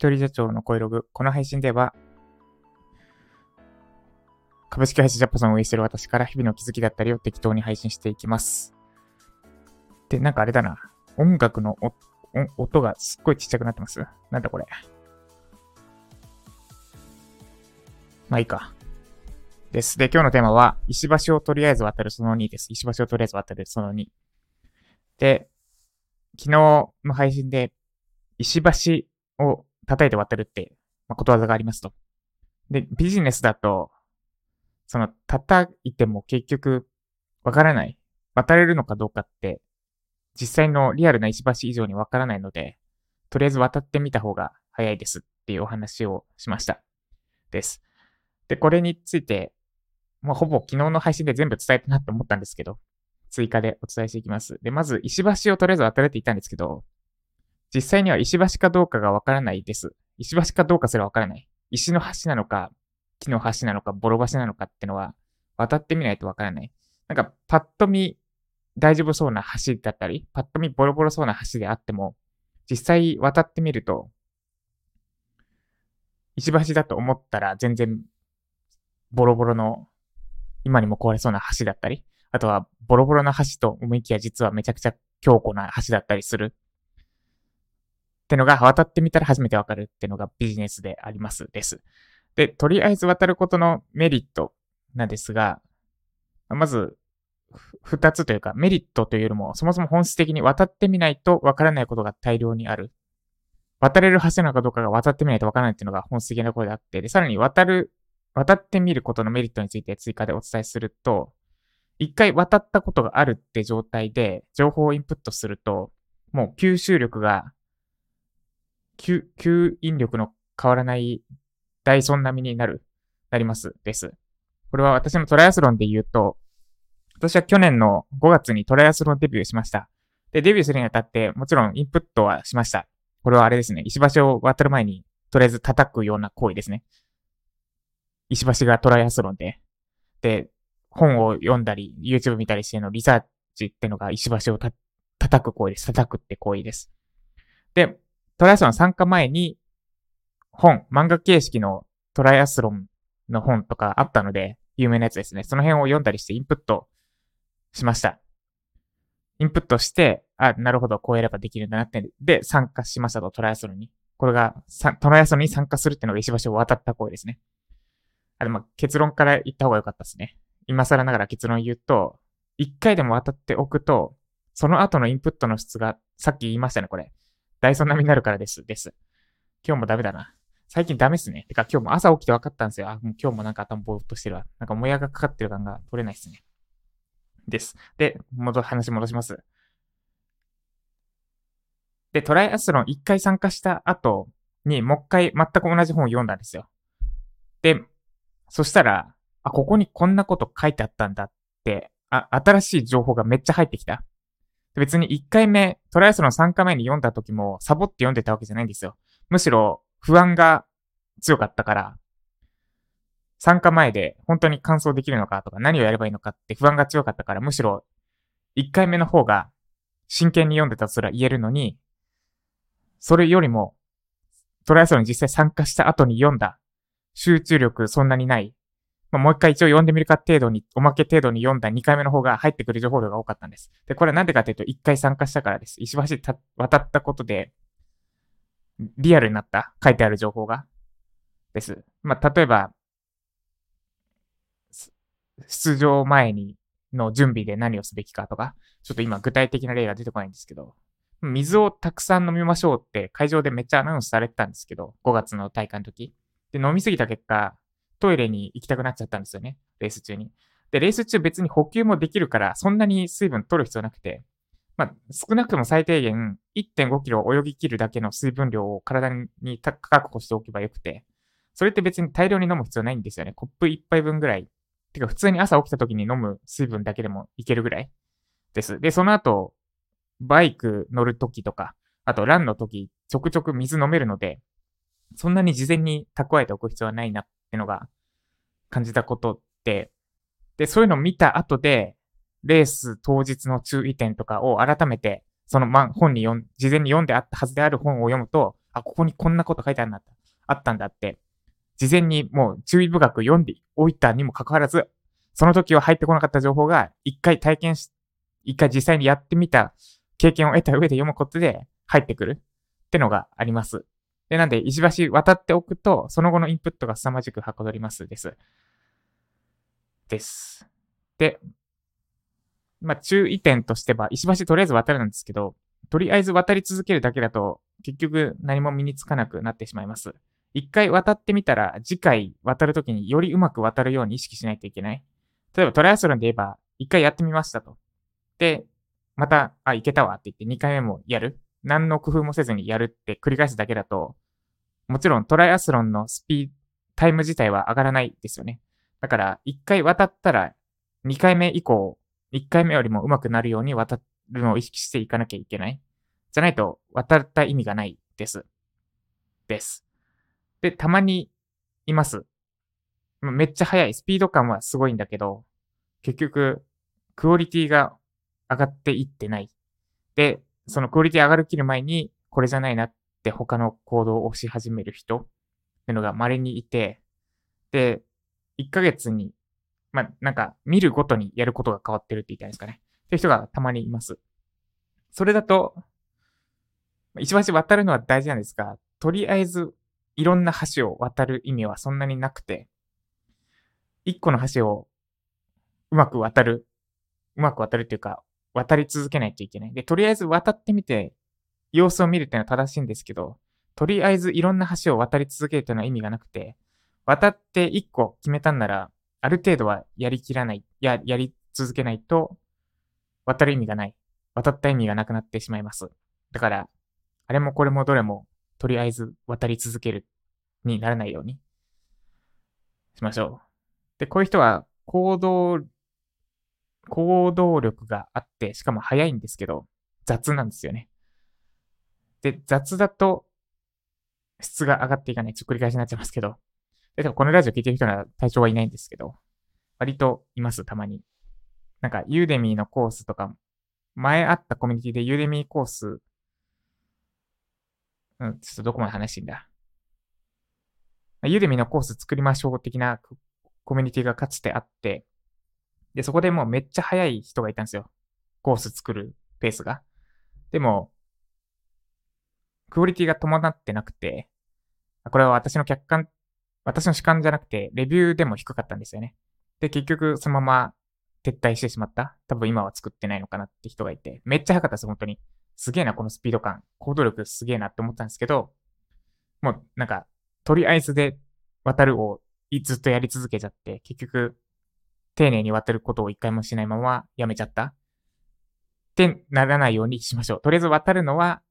一人社長の声ログ。この配信では、株式会社ジャパソンを運営している私から日々の気づきだったりを適当に配信していきます。で、なんかあれだな。音楽のお音がすっごいちっちゃくなってますなんだこれ。まあいいか。です。で、今日のテーマは、石橋をとりあえず渡るその2です。石橋をとりあえず渡るその2。で、昨日の配信で、石橋を叩いて渡るって、まあ、ことわざがありますと。で、ビジネスだと、その、叩いても結局、わからない。渡れるのかどうかって、実際のリアルな石橋以上にわからないので、とりあえず渡ってみた方が早いですっていうお話をしました。です。で、これについて、もうほぼ昨日の配信で全部伝えたなって思ったんですけど、追加でお伝えしていきます。で、まず、石橋をとりあえず渡れて言ったんですけど、実際には石橋かどうかがわからないです。石橋かどうかすらわからない。石の橋なのか、木の橋なのか、ボロ橋なのかってのは、渡ってみないとわからない。なんか、パッと見、大丈夫そうな橋だったり、パッと見ボロボロそうな橋であっても、実際渡ってみると、石橋だと思ったら全然、ボロボロの、今にも壊れそうな橋だったり、あとは、ボロボロな橋と思いきや実はめちゃくちゃ強固な橋だったりする。ってのが渡ってみたら初めてわかるってのがビジネスでありますです。で、とりあえず渡ることのメリットなんですが、まず、二つというかメリットというよりも、そもそも本質的に渡ってみないとわからないことが大量にある。渡れる橋なのかどうかが渡ってみないとわからないっていうのが本質的なことであって、で、さらに渡る、渡ってみることのメリットについて追加でお伝えすると、一回渡ったことがあるって状態で情報をインプットすると、もう吸収力が、吸、吸引力の変わらないダイソン並みになる、なります、です。これは私のトライアスロンで言うと、私は去年の5月にトライアスロンデビューしました。で、デビューするにあたって、もちろんインプットはしました。これはあれですね、石橋を渡る前に、とりあえず叩くような行為ですね。石橋がトライアスロンで。で、本を読んだり、YouTube 見たりしてのリサーチってのが石橋を叩く行為です。叩くって行為です。で、トライアスロン参加前に、本、漫画形式のトライアスロンの本とかあったので、有名なやつですね。その辺を読んだりしてインプットしました。インプットして、あ、なるほど、こうやればできるんだなって。で、参加しましたと、トライアスロンに。これが、トライアスロンに参加するっていうのが石橋を渡った行為ですね。あれ、まあ、結論から言った方が良かったですね。今更ながら結論言うと、一回でも渡っておくと、その後のインプットの質が、さっき言いましたね、これ。ダイソン並みになるからです、です。今日もダメだな。最近ダメっすね。てか今日も朝起きて分かったんですよ。あ、もう今日もなんか頭ぼーっとしてるわ。なんかもやがかかってる感が取れないっすね。です。で、戻、話戻します。で、トライアスロン一回参加した後にもう一回全く同じ本を読んだんですよ。で、そしたら、あ、ここにこんなこと書いてあったんだって、あ、新しい情報がめっちゃ入ってきた。別に1回目、トライアスロン3回目に読んだ時もサボって読んでたわけじゃないんですよ。むしろ不安が強かったから、参加前で本当に完走できるのかとか何をやればいいのかって不安が強かったから、むしろ1回目の方が真剣に読んでたとすら言えるのに、それよりもトライアスロンに実際参加した後に読んだ集中力そんなにないまあ、もう一回一応読んでみるか程度に、おまけ程度に読んだ2回目の方が入ってくる情報量が多かったんです。で、これなんでかというと、1回参加したからです。石橋た渡ったことで、リアルになった、書いてある情報が。です。まあ、例えば、出場前にの準備で何をすべきかとか、ちょっと今具体的な例が出てこないんですけど、水をたくさん飲みましょうって会場でめっちゃアナウンスされてたんですけど、5月の大会の時。で、飲みすぎた結果、トイレに行きたくなっちゃったんですよね。レース中に。で、レース中別に補給もできるから、そんなに水分取る必要なくて、まあ、少なくとも最低限1.5キロ泳ぎ切るだけの水分量を体に確保しておけばよくて、それって別に大量に飲む必要ないんですよね。コップ1杯分ぐらい。てか、普通に朝起きた時に飲む水分だけでもいけるぐらいです。で、その後、バイク乗る時とか、あとランの時、ちょくちょく水飲めるので、そんなに事前に蓄えておく必要はないなっっていうのが感じたことって、で、そういうのを見た後で、レース当日の注意点とかを改めてその、本に読ん、事前に読んであったはずである本を読むと、あ、ここにこんなこと書いてあるんだあったんだって、事前にもう注意深く読んでおいたにもかかわらず、その時は入ってこなかった情報が、一回体験し、一回実際にやってみた経験を得た上で読むことで入ってくるってのがあります。で、なんで、石橋渡っておくと、その後のインプットが凄まじくはかどりますです。です。で、まあ、注意点としては、石橋とりあえず渡るんですけど、とりあえず渡り続けるだけだと、結局何も身につかなくなってしまいます。一回渡ってみたら、次回渡るときによりうまく渡るように意識しないといけない。例えばトライアスロンで言えば、一回やってみましたと。で、また、あ、いけたわって言って二回目もやる。何の工夫もせずにやるって繰り返すだけだと、もちろんトライアスロンのスピード、タイム自体は上がらないですよね。だから、一回渡ったら、二回目以降、一回目よりも上手くなるように渡るのを意識していかなきゃいけない。じゃないと、渡った意味がないです。です。で、たまにいます。めっちゃ速い。スピード感はすごいんだけど、結局、クオリティが上がっていってない。で、そのクオリティ上がるきる前に、これじゃないなって他の行動をし始める人っていうのが稀にいて、で、1ヶ月に、まあ、なんか、見るごとにやることが変わってるって言いたいんですかね。っていう人がたまにいます。それだと、一橋渡るのは大事なんですが、とりあえずいろんな橋を渡る意味はそんなになくて、一個の橋をうまく渡る、うまく渡るっていうか、渡り続けないといけない。で、とりあえず渡ってみて、様子を見るっていうのは正しいんですけど、とりあえずいろんな橋を渡り続けるっていうのは意味がなくて、渡って一個決めたんなら、ある程度はやりきらない、や、やり続けないと、渡る意味がない。渡った意味がなくなってしまいます。だから、あれもこれもどれもとりあえず渡り続けるにならないようにしましょう。で、こういう人は行動、行動力があって、しかも早いんですけど、雑なんですよね。で、雑だと質が上がっていかない。ちょっと繰り返しになっちゃいますけど。で、このラジオ聞いてる人は体調はいないんですけど、割といます、たまに。なんか、ユーデミーのコースとか、前あったコミュニティでユーデミーコースうん、ちょっとどこまで話してんだ。ユーデミーのコース作りましょう的なコミュニティがかつてあって、で、そこでもうめっちゃ早い人がいたんですよ。コース作るペースが。でも、クオリティが伴ってなくて、これは私の客観、私の主観じゃなくて、レビューでも低かったんですよね。で、結局そのまま撤退してしまった。多分今は作ってないのかなって人がいて、めっちゃ早かったです、本当に。すげえな、このスピード感。行動力すげえなって思ったんですけど、もうなんか、とりあえずで渡るをずっとやり続けちゃって、結局、丁寧に渡ることを一回もしないままやめちゃった。ってならないようにしましょう。とりあえず渡るのは、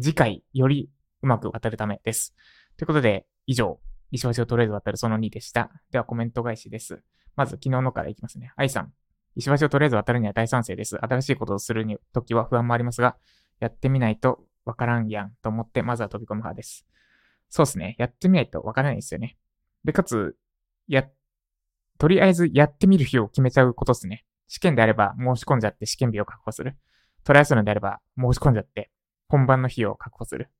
次回よりうまく渡るためです。ということで、以上、石橋をとりあえず渡るその2でした。ではコメント返しです。まず昨日のからいきますね。愛さん。石橋をとりあえず渡るには大賛成です。新しいことをするに時は不安もありますが、やってみないとわからんやんと思って、まずは飛び込む派です。そうですね。やってみないとわからないですよね。で、かつ、や、とりあえずやってみる日を決めちゃうことですね。試験であれば申し込んじゃって試験日を確保する。トライアスロンであれば申し込んじゃって本番の日を確保する。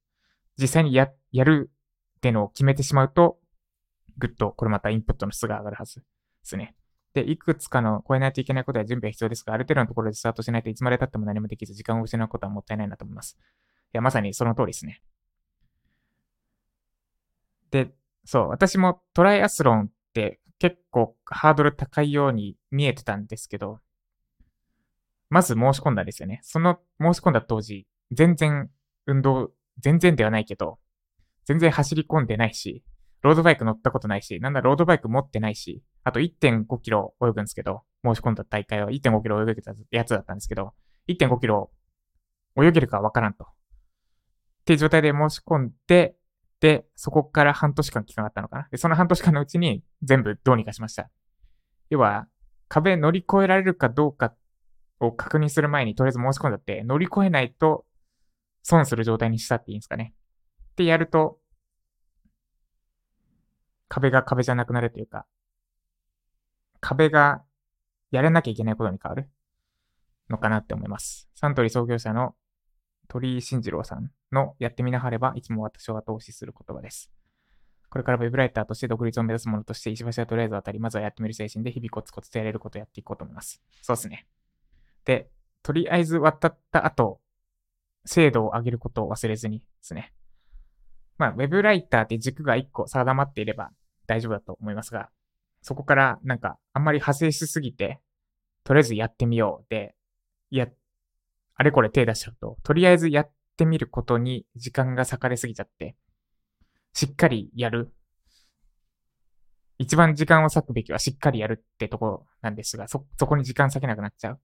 実際にや、やるってのを決めてしまうと、ぐっとこれまたインプットの質が上がるはずですね。で、いくつかの超えないといけないことや準備が必要ですが、ある程度のところでスタートしないといつまで経っても何もできず、時間を失うことはもったいないなと思います。いや、まさにその通りですね。で、そう、私もトライアスロンって結構ハードル高いように見えてたんですけど、まず申し込んだんですよね。その申し込んだ当時、全然運動、全然ではないけど、全然走り込んでないし、ロードバイク乗ったことないし、なんだロードバイク持ってないし、あと1.5キロ泳ぐんですけど、申し込んだ大会は1.5キロ泳げたやつだったんですけど、1.5キロ泳げるかわからんと。っていう状態で申し込んで、で、そこから半年間期間があったのかな。で、その半年間のうちに全部どうにかしました。要は、壁乗り越えられるかどうかを確認する前にとりあえず申し込んだって、乗り越えないと損する状態にしたっていいんですかね。ってやると、壁が壁じゃなくなるというか、壁がやらなきゃいけないことに変わるのかなって思います。サントリー創業者の鳥居慎次郎さんのやってみなはれば、いつも私を後押しする言葉です。これからウェブライターとして独立を目指すものとして、石橋はとりあえず渡り、まずはやってみる精神で日々コツコツとやれることをやっていこうと思います。そうですね。で、とりあえず渡った後、精度を上げることを忘れずにですね。まあ、ウェブライターって軸が1個定まっていれば大丈夫だと思いますが、そこからなんかあんまり派生しすぎて、とりあえずやってみようで、や、あれこれ手出しちゃうと、とりあえずやってみることに時間が割かれすぎちゃって、しっかりやる。一番時間を割くべきはしっかりやるってところなんですが、そ、そこに時間割けなくなっちゃう。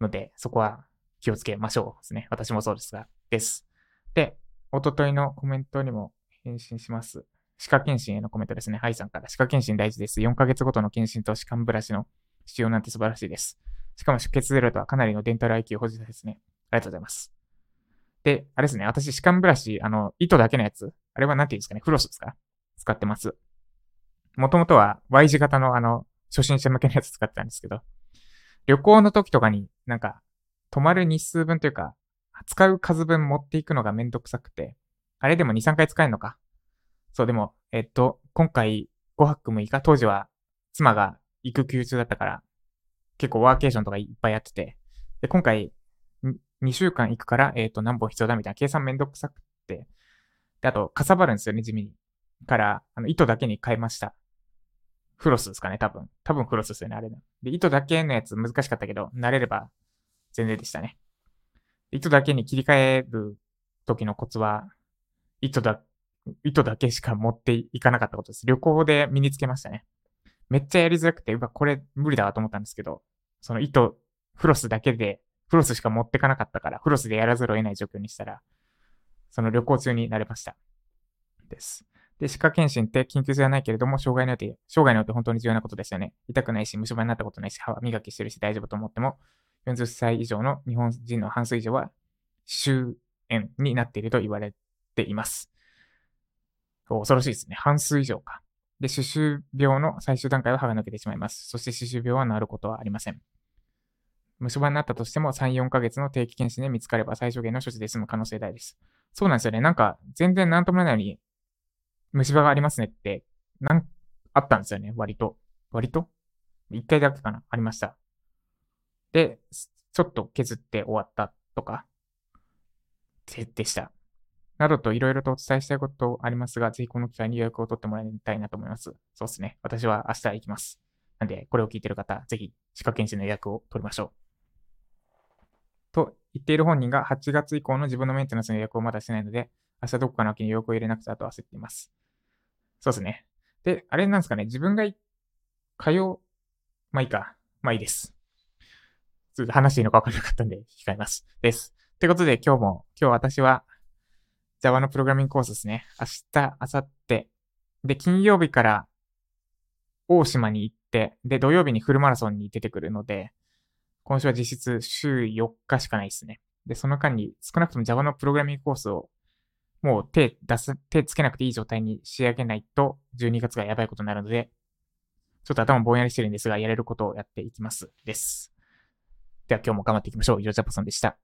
ので、そこは気をつけましょうですね。私もそうですが、です。で、おとといのコメントにも返信します。歯科検診へのコメントですね。ハイさんから。歯科検診大事です。4ヶ月ごとの検診と歯間ブラシの使用なんて素晴らしいです。しかも出血ゼロとはかなりのデンタル IQ 保持者ですね。ありがとうございます。で、あれですね。私、歯間ブラシ、あの、糸だけのやつ。あれは何て言うんですかね。フロスですか？使ってます。もともとは Y 字型のあの、初心者向けのやつ使ってたんですけど、旅行の時とかになんか、泊まる日数分というか、使う数分持っていくのがめんどくさくて、あれでも2、3回使えるのか？そう、でも、えっと、今回5泊6日、当時は妻が育休中だったから、結構ワーケーションとかいっぱいやってて、で、今回2週間行くから、えっ、と、何本必要だみたいな計算めんどくさくて、で、あと、かさばるんですよね、地味に。から、あの、糸だけに変えました。フロスですかね、多分。多分フロスですよね、あれの。で、糸だけのやつ難しかったけど、慣れれば全然でしたね。糸だけに切り替える時のコツは、糸だ、糸だけしか持っていかなかったことです。旅行で身につけましたね。めっちゃやりづらくて、うわ、これ無理だわと思ったんですけど、その糸、フロスだけで、フロスしか持ってかなかったから、フロスでやらざるを得ない状況にしたら、その旅行中になれました。です。で、歯科検診って緊急性はないけれども、障害によって、障害によって本当に重要なことですよね。痛くないし、虫歯になったことないし、歯磨きしてるし大丈夫と思っても、40歳以上の日本人の半数以上は、終炎になっていると言われています。恐ろしいですね。半数以上か。で、歯周病の最終段階は歯が抜けてしまいます。そして歯周病は治ることはありません。虫歯になったとしても3、4ヶ月の定期検診で見つかれば最小限の処置で済む可能性大です。そうなんですよね。なんか、全然なんともないのに、虫歯がありますねって、なん、あったんですよね、割と。割と？一回だけかなありました。で、ちょっと削って終わったとか、で、でした。などといろいろとお伝えしたいことありますが、ぜひこの機会に予約を取ってもらいたいなと思います。そうですね。私は明日行きます。なんで、これを聞いてる方、ぜひ、歯科検診の予約を取りましょう。と言っている本人が8月以降の自分のメンテナンスの予約をまだしてないので、明日どこかの秋に予約を入れなくてはと焦っています。そうですね。で、あれなんですかね、自分が通う、まあいいか。まあいいです。ちょっと話していいのか分からなかったんで、控えます。です。ってことで今日も、今日私は Java のプログラミングコースですね。明日、明後日。で、金曜日から大島に行って、で、土曜日にフルマラソンに出てくるので、今週は実質週4日しかないですね。で、その間に少なくとも Java のプログラミングコースをもう手出す、手つけなくていい状態に仕上げないと、12月がやばいことになるので、ちょっと頭ぼんやりしてるんですが、やれることをやっていきます。です。では今日も頑張っていきましょう。以上、ジャパソンでした。